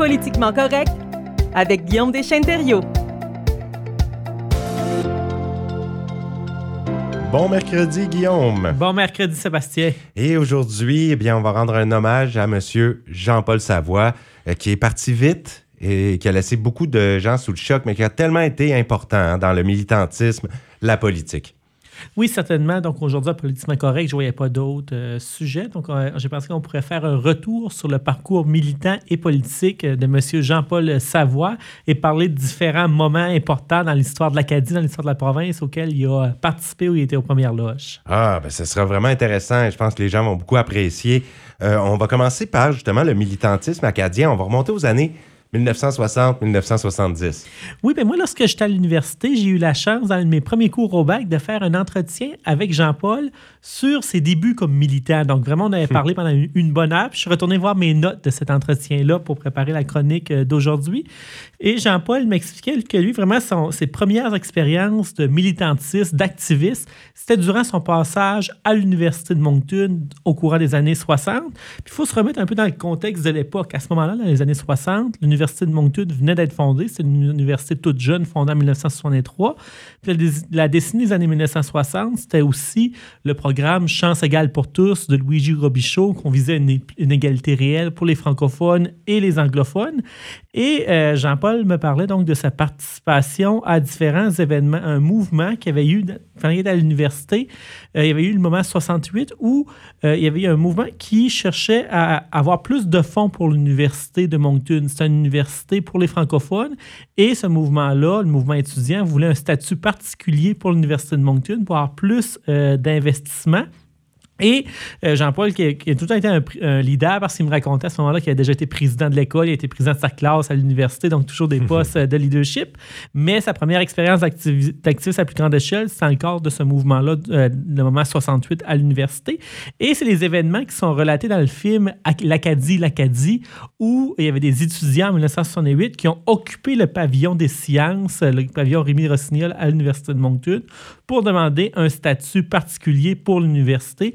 Politiquement correct avec Guillaume Deschênes-Thériault. Bon mercredi, Guillaume. Bon mercredi, Sébastien. Et aujourd'hui, eh bien, on va rendre un hommage à Monsieur Jean-Paul Savoie, euh, qui est parti vite et qui a laissé beaucoup de gens sous le choc, mais qui a tellement été important hein, dans le militantisme, la politique. Oui, certainement. Donc aujourd'hui, politiquement correct, je ne voyais pas d'autres euh, sujets. Donc euh, j'ai pensé qu'on pourrait faire un retour sur le parcours militant et politique de M. Jean-Paul Savoie et parler de différents moments importants dans l'histoire de l'Acadie, dans l'histoire de la province auxquels il a participé ou il était aux premières loges. Ah, ben ce sera vraiment intéressant et je pense que les gens vont beaucoup apprécier. Euh, on va commencer par justement le militantisme acadien. On va remonter aux années 1960-1970. Oui, mais moi, lorsque j'étais à l'université, j'ai eu la chance, dans un de mes premiers cours au bac, de faire un entretien avec Jean-Paul sur ses débuts comme militant. Donc, vraiment, on avait hmm. parlé pendant une, bonne heure. je suis retourné voir mes notes de cet entretien-là pour préparer la chronique euh, d'aujourd'hui. Et Jean-Paul m'expliquait que lui, vraiment, ses premières expériences de militantisme, d'activiste, c'était durant son passage à l'Université de Moncton au courant des années 60. Puis, il faut se remettre un peu dans le contexte de l'époque. À ce moment-là, dans les années 60, l'Université l'Université de Moncton venait d'être fondée. C'est une université toute jeune, fondée en 1963. Puis la, décennie des années 1960, c'était aussi le programme Chance égale pour tous de Luigi Robichaud, qu'on visait une, une, égalité réelle pour les francophones et les anglophones. Et euh, Jean-Paul me parlait donc de sa participation à différents événements, un mouvement qui avait eu quand il était à l'université. Euh, il y avait eu le moment 68 où euh, il y avait eu un mouvement qui cherchait à avoir plus de fonds pour l'université de Moncton. C'est une pour les francophones. Et ce mouvement-là, le mouvement étudiant, voulait un statut particulier pour l'université de Moncton pour avoir plus d'investissement. Et euh, Jean-Paul, qui, a tout le temps été un, leader, parce qu'il me racontait à ce moment-là qu'il a déjà été président de l'école, il a été président de sa classe à l'université, donc toujours des postes de leadership. Mais sa première expérience d'activiste à plus grande échelle, c'est encore de ce mouvement-là, euh, le moment 68 à l'université. Et c'est les événements qui sont relatés dans le film L'Acadie, l'Acadie, où il y avait des étudiants en 1968 qui ont occupé le pavillon des sciences, le pavillon Rémi Rossignol à l'Université de Moncton, pour demander un statut particulier pour l'université.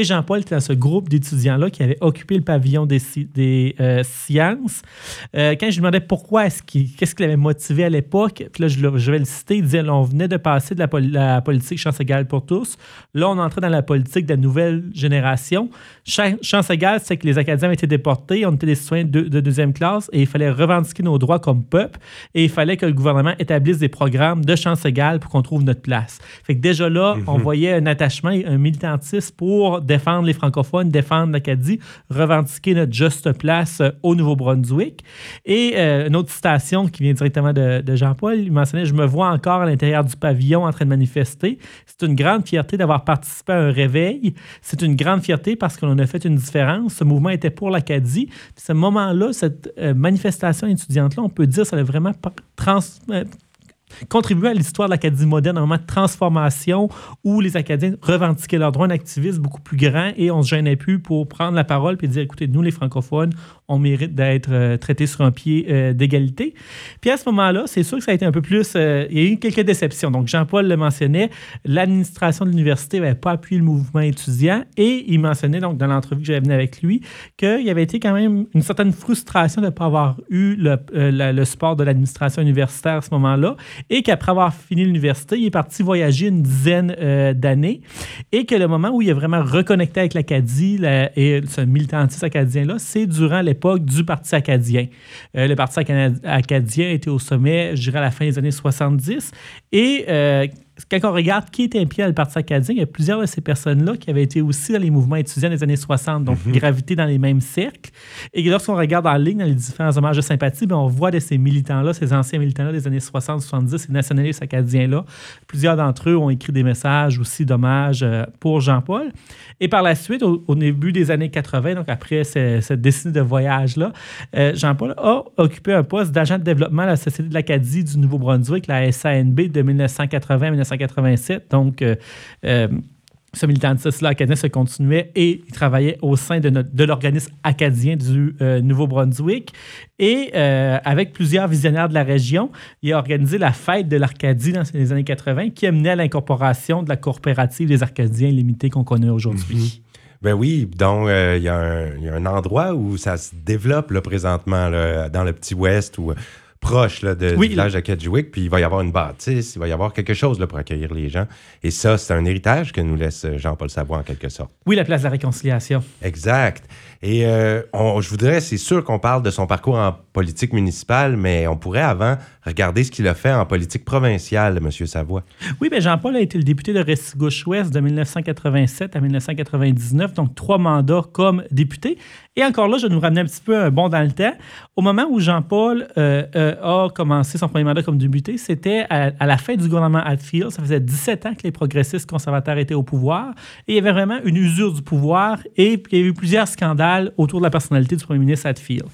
Et Jean-Paul était dans ce groupe d'étudiants-là qui avait occupé le pavillon des, des euh, sciences. Euh, quand je lui demandais pourquoi, est-ce qu'est-ce qui l'avait motivé à l'époque, puis là, je, vais le citer, il disait on venait de passer de la, politique chance égale pour tous. Là, on entrait dans la politique de la nouvelle génération. Chance égale, c'est que les Acadiens avaient été déportés, on était des citoyens de, de, deuxième classe et il fallait revendiquer nos droits comme peuple et il fallait que le gouvernement établisse des programmes de chance égale pour qu'on trouve notre place déjà là, on mhm. voyait un attachement, un militantisme pour défendre les francophones, défendre l'Acadie, revendiquer notre juste place euh, au Nouveau-Brunswick. Et euh, une autre citation qui vient directement de, Jean-Paul, il mentionnait Je me vois encore à l'intérieur du pavillon en train de manifester. C'est une grande fierté d'avoir participé à un réveil. C'est une grande fierté parce qu'on a fait une différence. Ce mouvement était pour l'Acadie. ce moment-là, cette euh, manifestation étudiante-là, on peut dire ça a vraiment trans contribuer à l'histoire de l'Acadie moderne, un moment de transformation où les Acadiens revendiquaient leurs droits, un activisme beaucoup plus grand et on ne se gênait plus pour prendre la parole et dire écoutez, nous les francophones, on mérite d'être euh, traités sur un pied euh, d'égalité. Puis à ce moment-là, c'est sûr que ça a été un peu plus. Euh, il y a eu quelques déceptions. Donc Jean-Paul le mentionnait, l'administration de l'université n'avait pas appuyé le mouvement étudiant et il mentionnait donc dans l'entrevue que j'avais venue avec lui qu'il y avait été quand même une certaine frustration de ne pas avoir eu le, le support de l'administration universitaire à ce moment-là et qu'après avoir fini l'université, il est parti voyager une dizaine euh, d'années et que le moment où il a vraiment reconnecté avec l'Acadie et ce militantisme acadien-là, c'est durant l'époque du Parti acadien. Euh, le Parti acadien était au sommet, je dirais, à la fin des années 70 et euh, quand on regarde qui était impliqué dans le Parti acadien, il y a plusieurs de ces personnes-là qui avaient été aussi dans les mouvements étudiants des années 60, donc mhm. gravité dans les mêmes cercles. Et lorsqu'on regarde en ligne dans les différents hommages de sympathie, bien, on voit de ces militants-là, ces anciens militants-là des années 60, 70, ces nationalistes acadiens-là. Plusieurs d'entre eux ont écrit des messages aussi d'hommage euh, pour Jean-Paul. Et par la suite, au, début des années 80, donc après cette décennie de voyage-là, euh, Jean-Paul a occupé un poste d'agent de développement à la Société de l'Acadie du Nouveau-Brunswick, la SANB, de 1980 à 1987. Donc, euh, euh, ce militantisme-là acadien se continuait et il travaillait au sein de, de l'organisme acadien du euh, Nouveau-Brunswick. Et avec plusieurs visionnaires de la région, il a organisé la fête de l'Arcadie dans les années 80 qui a mené à l'incorporation de la coopérative des Arcadiens limités qu'on connaît aujourd'hui. Mhm. Ben oui, donc euh, il y, a un endroit où ça se développe présentement, dans le petit ouest ou proche là, de, du village de Kedgewick, puis il va y avoir une bâtisse, il va y avoir quelque chose là, pour accueillir les gens. Et ça, c'est un héritage que nous laisse Jean-Paul Savoie en quelque sorte. Oui, la place de la réconciliation. Exact. Et euh, je voudrais, c'est sûr qu'on parle de son parcours en politique municipale, mais on pourrait avant regarder ce qu'il a fait en politique provinciale, M. Savoie. Oui, bien Jean-Paul a été le député de Restigouche-Ouest de 1987 à 1999, donc trois mandats comme député. Et encore là, je vais nous ramener un petit peu un bond dans le temps. Au moment où Jean-Paul euh, euh, a commencé son premier mandat comme député, c'était à, la fin du gouvernement Hatfield. Ça faisait 17 ans que les progressistes conservateurs étaient au pouvoir. Et il y avait vraiment une usure du pouvoir et il y a eu plusieurs scandales autour de la personnalité du premier ministre Hatfield.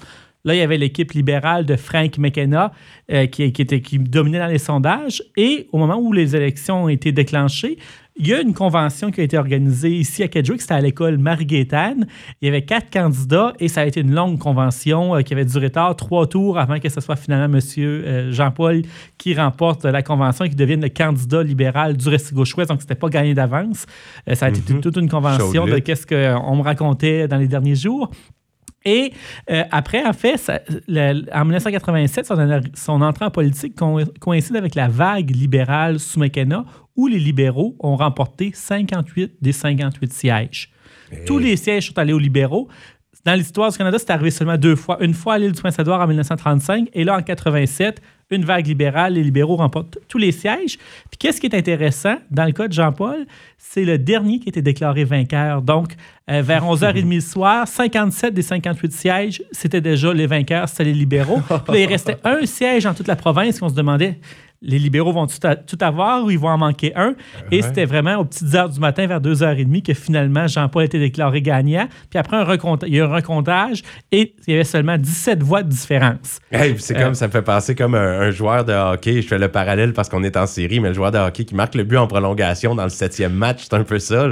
Là, il y avait l'équipe libérale de Frank McKenna euh, qui dominait dans les sondages. Et au moment où les élections ont été déclenchées, il y a une convention qui a été organisée ici à Kedgewick, c'était à l'école Marie-Gaétane. Il y avait quatre candidats et ça a été une longue convention euh, qui avait duré tard, trois tours avant que ce soit finalement M. Euh, Jean-Paul qui remporte la convention et qui devienne le candidat libéral du Restigouche-Ouest. Donc, c'était pas gagné d'avance. ça a été mhm. toute une convention de qu'est-ce qu'on me racontait dans les derniers jours. Et euh, après, en fait, en 1987, son, entrée en politique coïncide avec la vague libérale sous McKenna, où les libéraux ont remporté 58 des 58 sièges. Tous les sièges sont allés aux libéraux. Dans l'histoire du Canada, c'est arrivé seulement deux fois. Une fois à l'île du Prince-Édouard en 1935 et là en 87, une vague libérale, les libéraux remportent tous les sièges. Puis qu'est-ce qui est intéressant dans le cas de Jean-Paul, c'est le dernier qui a été déclaré vainqueur. Donc, euh, vers 11h30 le soir, 57 des 58 sièges, c'était déjà les vainqueurs, c'était les libéraux. Puis il restait un siège en toute la province qu'on se demandait les libéraux vont tout, avoir ou ils vont en manquer un? Et c'était vraiment aux petites heures du matin, vers 2h30, que finalement Jean-Paul a été déclaré gagnant. Puis après, un il y a eu un recomptage et il y avait seulement 17 voix de différence. c'est comme, euh, ça me fait passer comme un, joueur de hockey. Je fais le parallèle parce qu'on est en série, mais le joueur de hockey qui marque le but en prolongation dans le septième match, c'est un peu ça.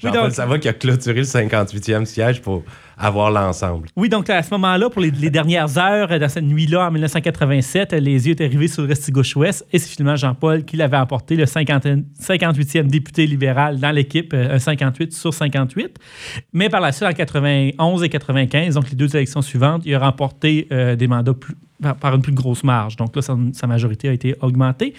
Jean-Paul ça va qui a clôturé le 58e siège pour avoir l'ensemble. Oui, donc à ce moment-là, pour les, dernières heures, dans cette nuit-là, en 1987, les yeux étaient arrivés sur le Restigouche-Ouest et c'est finalement Jean-Paul qui l'avait emporté, le 58e député libéral dans l'équipe, euh, un 58 sur 58. Mais par la suite, en 91 et 95, donc les deux élections suivantes, il a remporté euh, des mandats plus, par une plus grosse marge. Donc là, sa, majorité a été augmentée.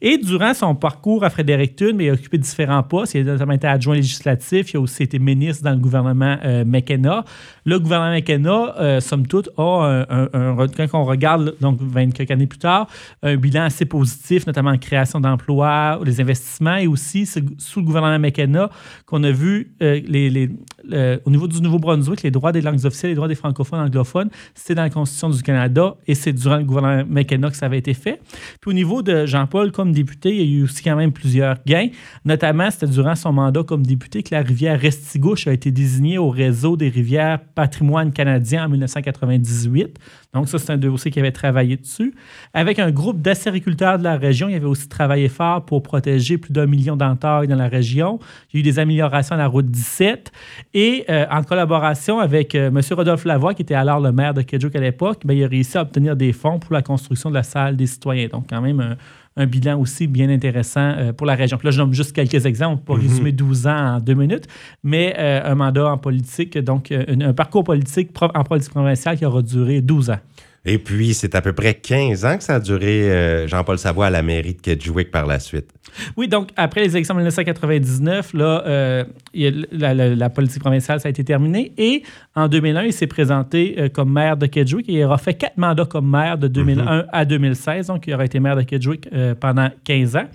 Et durant son parcours à Fredericton, il a occupé différents postes. Il a notamment été adjoint législatif. Il a aussi été ministre dans le gouvernement euh, McKenna. Le gouvernement McKenna, euh, somme toute, a un, quand on regarde, donc 24 années plus tard, un bilan assez positif, notamment en création d'emplois, les investissements et aussi sous le gouvernement McKenna qu'on a vu euh, au niveau du Nouveau-Brunswick, les droits des langues officielles, les droits des francophones anglophones, c'était dans la Constitution du Canada c'est durant le gouvernement McKenna que ça avait été fait. Puis au niveau de Jean-Paul comme député, il y a eu aussi quand même plusieurs gains. Notamment, c'était durant son mandat comme député que la rivière Restigouche a été désignée au réseau des rivières patrimoine canadien en 1998. Donc, ça, c'est un dossier qui avait travaillé dessus. Avec un groupe d'acériculteurs de la région, il avait aussi travaillé fort pour protéger plus d'un million d'entailles dans la région. Il y a eu des améliorations à la route 17. Et euh, en collaboration avec euh, M. Rodolphe Lavoie, qui était alors le maire de Kedjuk à l'époque, ben, il a réussi à obtenir des fonds pour la construction de la salle des citoyens. Donc, quand même, un, bilan aussi bien intéressant euh, pour la région. Puis là, je nomme juste quelques exemples pour mhm. résumer 12 ans en deux minutes, mais un mandat en politique, donc un, un parcours politique en politique provinciale qui aura duré 12 ans. Et puis, c'est à peu près 15 ans que ça a duré euh, Jean-Paul Savoie à la mairie de Kedgewick par la suite. Oui, donc après les élections de 1999, là, euh, la, politique provinciale, ça a été terminé. Et en 2001, il s'est présenté euh, comme maire de Kedgewick et il aura fait quatre mandats comme maire de 2001 mhm. à 2016. Donc, il aura été maire de Kedgewick pendant 15 ans.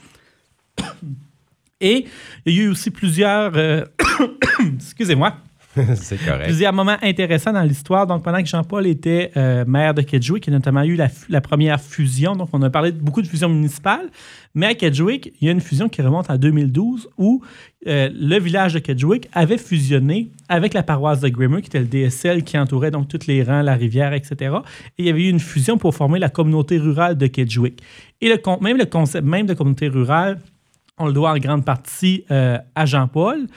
Et il y a eu aussi plusieurs... Excusez-moi c'est correct. Plusieurs moments intéressants dans l'histoire. Donc, pendant que Jean-Paul était euh, maire de Kedgewick, il y a notamment eu la, première fusion. Donc, on a parlé beaucoup de fusions municipales. Mais à Kedgewick, il y a une fusion qui remonte à 2012 où euh, le village de Kedgewick avait fusionné avec la paroisse de Grimmer, qui était le DSL qui entourait donc tous les rangs, la rivière, etc. Et il y avait eu une fusion pour former la communauté rurale de Kedgewick. Et même le concept même de communauté rurale, on le doit en grande partie euh, à Jean-Paul.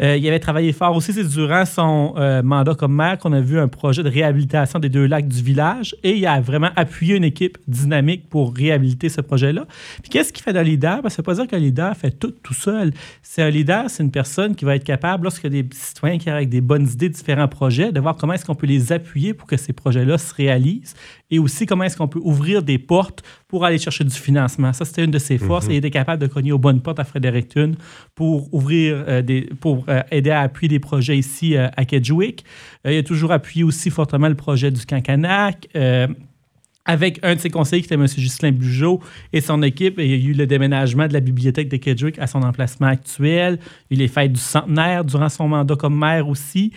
Euh, il avait travaillé fort aussi. C'est durant son euh, mandat comme maire qu'on a vu un projet de réhabilitation des deux lacs du village et il a vraiment appuyé une équipe dynamique pour réhabiliter ce projet-là. Puis qu'est-ce qu'il fait d'un leader? Ben, ça ne veut pas dire qu'un leader fait tout tout seul. C'est un leader, c'est une personne qui va être capable, lorsqu'il y a des citoyens qui arrivent avec des bonnes idées, différents projets, de voir comment est-ce qu'on peut les appuyer pour que ces projets-là se réalisent et aussi comment est-ce qu'on peut ouvrir des portes pour aller chercher du financement. Ça, c'était une de ses forces et il était capable de cogner aux bonnes portes à Fredericton pour ouvrir euh, des, pour euh, aider à appuyer des projets ici euh, à Kedgewick. il a toujours appuyé aussi fortement le projet du Cancanac avec un de ses conseillers qui était M. Ghislain Bugeaud et son équipe. Il y a eu le déménagement de la bibliothèque de Kedgewick à son emplacement actuel. Il y a eu les fêtes du centenaire durant son mandat comme maire aussi.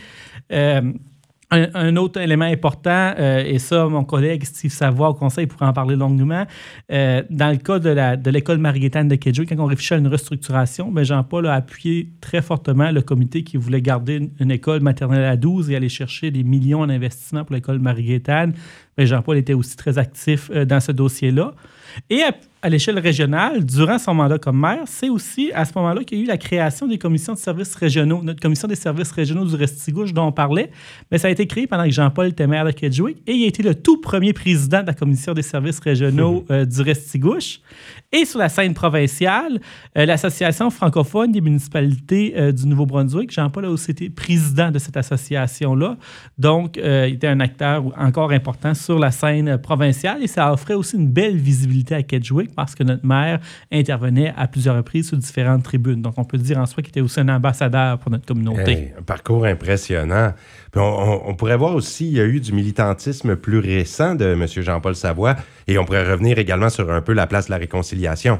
Un, autre élément important, euh, et ça, mon collègue Steve Savoie au conseil pourrait en parler longuement, euh, dans le cas de l'école de de Kedgewick, quand on réfléchit à une restructuration, ben Jean-Paul a appuyé très fortement le comité qui voulait garder une, école maternelle à 12 et aller chercher des millions d'investissements pour l'école marie ben Jean-Paul était aussi très actif euh, dans ce dossier-là. Et à, l'échelle régionale, durant son mandat comme maire, c'est aussi à ce moment-là qu'il y a eu la création des commissions de services régionaux. Notre commission des services régionaux du Restigouche dont on parlait, mais ça a été créé pendant que Jean-Paul était maire de Kedgewick et il a été le tout premier président de la commission des services régionaux euh, du Restigouche. Et sur la scène provinciale, euh, l'Association francophone des municipalités euh, du Nouveau-Brunswick, Jean-Paul a aussi été président de cette association-là. Donc, il était un acteur encore important sur la scène provinciale et ça offrait aussi une belle visibilité à Kedgewick parce que notre maire intervenait à plusieurs reprises sur différentes tribunes. Donc, on peut dire en soi qu'il était aussi un ambassadeur pour notre communauté. un parcours impressionnant. on, pourrait voir aussi, il y a eu du militantisme plus récent de M. Jean-Paul Savoie et on pourrait revenir également sur un peu la place de la réconciliation.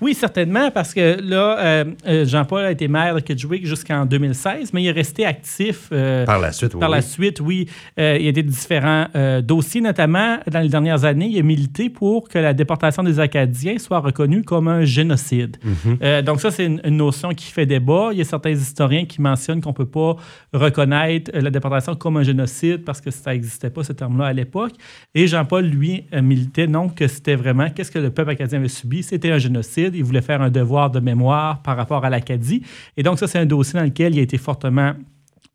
Oui, certainement, parce que là, euh, euh, Jean-Paul a été maire de Kedgewick jusqu'en 2016, mais il est resté actif. Euh, par la suite, oui. Par la suite, oui. il y a des différents dossiers, notamment dans les dernières années, il a milité pour que la déportation des Acadiens soit reconnue comme un génocide. Mhm. donc, ça, c'est une, notion qui fait débat. Il y a certains historiens qui mentionnent qu'on ne peut pas reconnaître la déportation comme un génocide parce que ça n'existait pas, ce terme-là, à l'époque. Et Jean-Paul, lui, militait non que c'était vraiment qu'est-ce que le peuple acadien avait subi? C'était un génocide il voulait faire un devoir de mémoire par rapport à l'Acadie. Et donc, ça, c'est un dossier dans lequel il a été fortement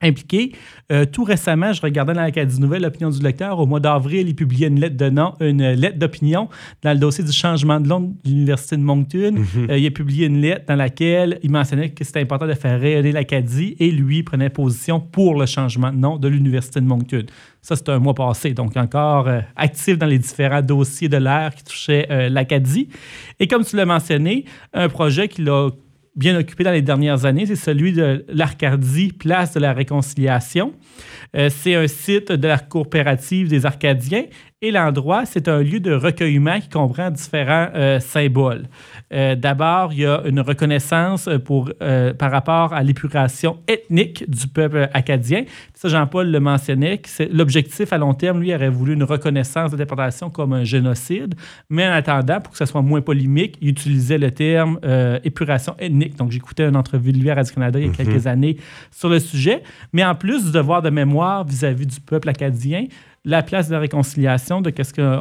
impliqué. Euh, tout récemment, je regardais dans l'Acadie Nouvelle l'opinion du lecteur. Au mois d'avril, il publiait une lettre de nom, une lettre d'opinion dans le dossier du changement de nom de l'Université de Moncton. Mhm. Euh, il a publié une lettre dans laquelle il mentionnait que c'était important de faire rayonner l'Acadie et lui prenait position pour le changement de nom de l'Université de Moncton. Ça, c'est un mois passé, donc encore euh, actif dans les différents dossiers de l'ère qui touchaient l'Acadie. Et comme tu l'as mentionné, un projet qu'il a bien occupé dans les dernières années, c'est celui de l'Arcadie, place de la Réconciliation. Euh, c'est un site de la coopérative des Arcadiens et l'endroit, c'est un lieu de recueillement qui comprend différents euh, symboles. Euh, d'abord, il y a une reconnaissance pour, par rapport à l'épuration ethnique du peuple acadien. Ça, Jean-Paul le mentionnait, l'objectif à long terme, lui, aurait voulu une reconnaissance de déportation comme un génocide, mais en attendant, pour que ce soit moins polémique, il utilisait le terme épuration ethnique. Donc, j'écoutais une entrevue de lui à Radio-Canada il y a quelques mhm. années sur le sujet. Mais en plus du devoir de mémoire, vis-à-vis du peuple acadien. La place de la réconciliation, de qu'est-ce que,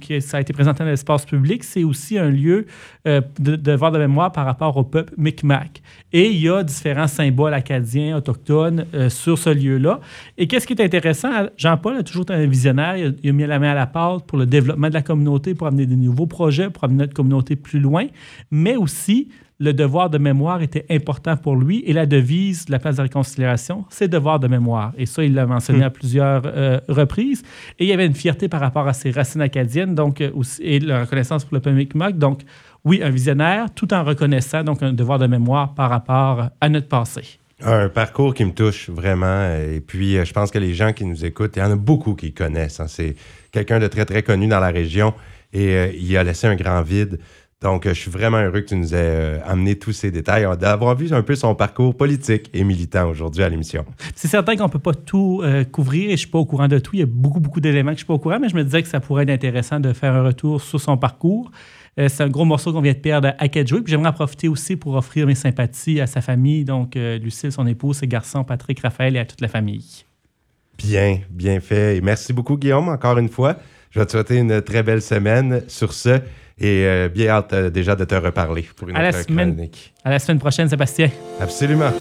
qui, ça a été présenté dans l'espace public, c'est aussi un lieu euh, de, devoir de mémoire par rapport au peuple Micmac. Et il y a différents symboles acadiens, autochtones euh, sur ce lieu-là. Et qu'est-ce qui est intéressant, Jean-Paul a toujours été un visionnaire, il a, il a, mis la main à la pâte pour le développement de la communauté, pour amener des nouveaux projets, pour amener notre communauté plus loin, mais aussi le devoir de mémoire était important pour lui et la devise de la place de réconciliation, c'est devoir de mémoire. Et ça, il l'a mentionné à hmm. plusieurs euh, reprises. Et il y avait une fierté par rapport à ses racines acadiennes donc, euh, et la reconnaissance pour le peuple Donc, oui, un visionnaire, tout en reconnaissant donc un devoir de mémoire par rapport à notre passé. Un parcours qui me touche vraiment. Et puis, euh, je pense que les gens qui nous écoutent, il y en a beaucoup qui connaissent. Hein. C'est quelqu'un de très, très connu dans la région et il a laissé un grand vide. Donc, euh, je suis vraiment heureux que tu nous aies euh, amené tous ces détails, euh, d'avoir vu un peu son parcours politique et militant aujourd'hui à l'émission. C'est certain qu'on ne peut pas tout couvrir et je ne suis pas au courant de tout. Il y a beaucoup, beaucoup d'éléments que je ne suis pas au courant, mais je me disais que ça pourrait être intéressant de faire un retour sur son parcours. c'est un gros morceau qu'on vient de perdre à Kedgewick. J'aimerais en profiter aussi pour offrir mes sympathies à sa famille, donc Lucille, son épouse, ses garçons, Patrick, Raphaël et à toute la famille. Bien, bien fait. Et merci beaucoup, Guillaume, encore une fois. Je vais te souhaiter une très belle semaine. Sur ce, et euh, bien hâte euh, déjà de te reparler pour une à autre la semaine, chronique. À la semaine prochaine, Sébastien. Absolument.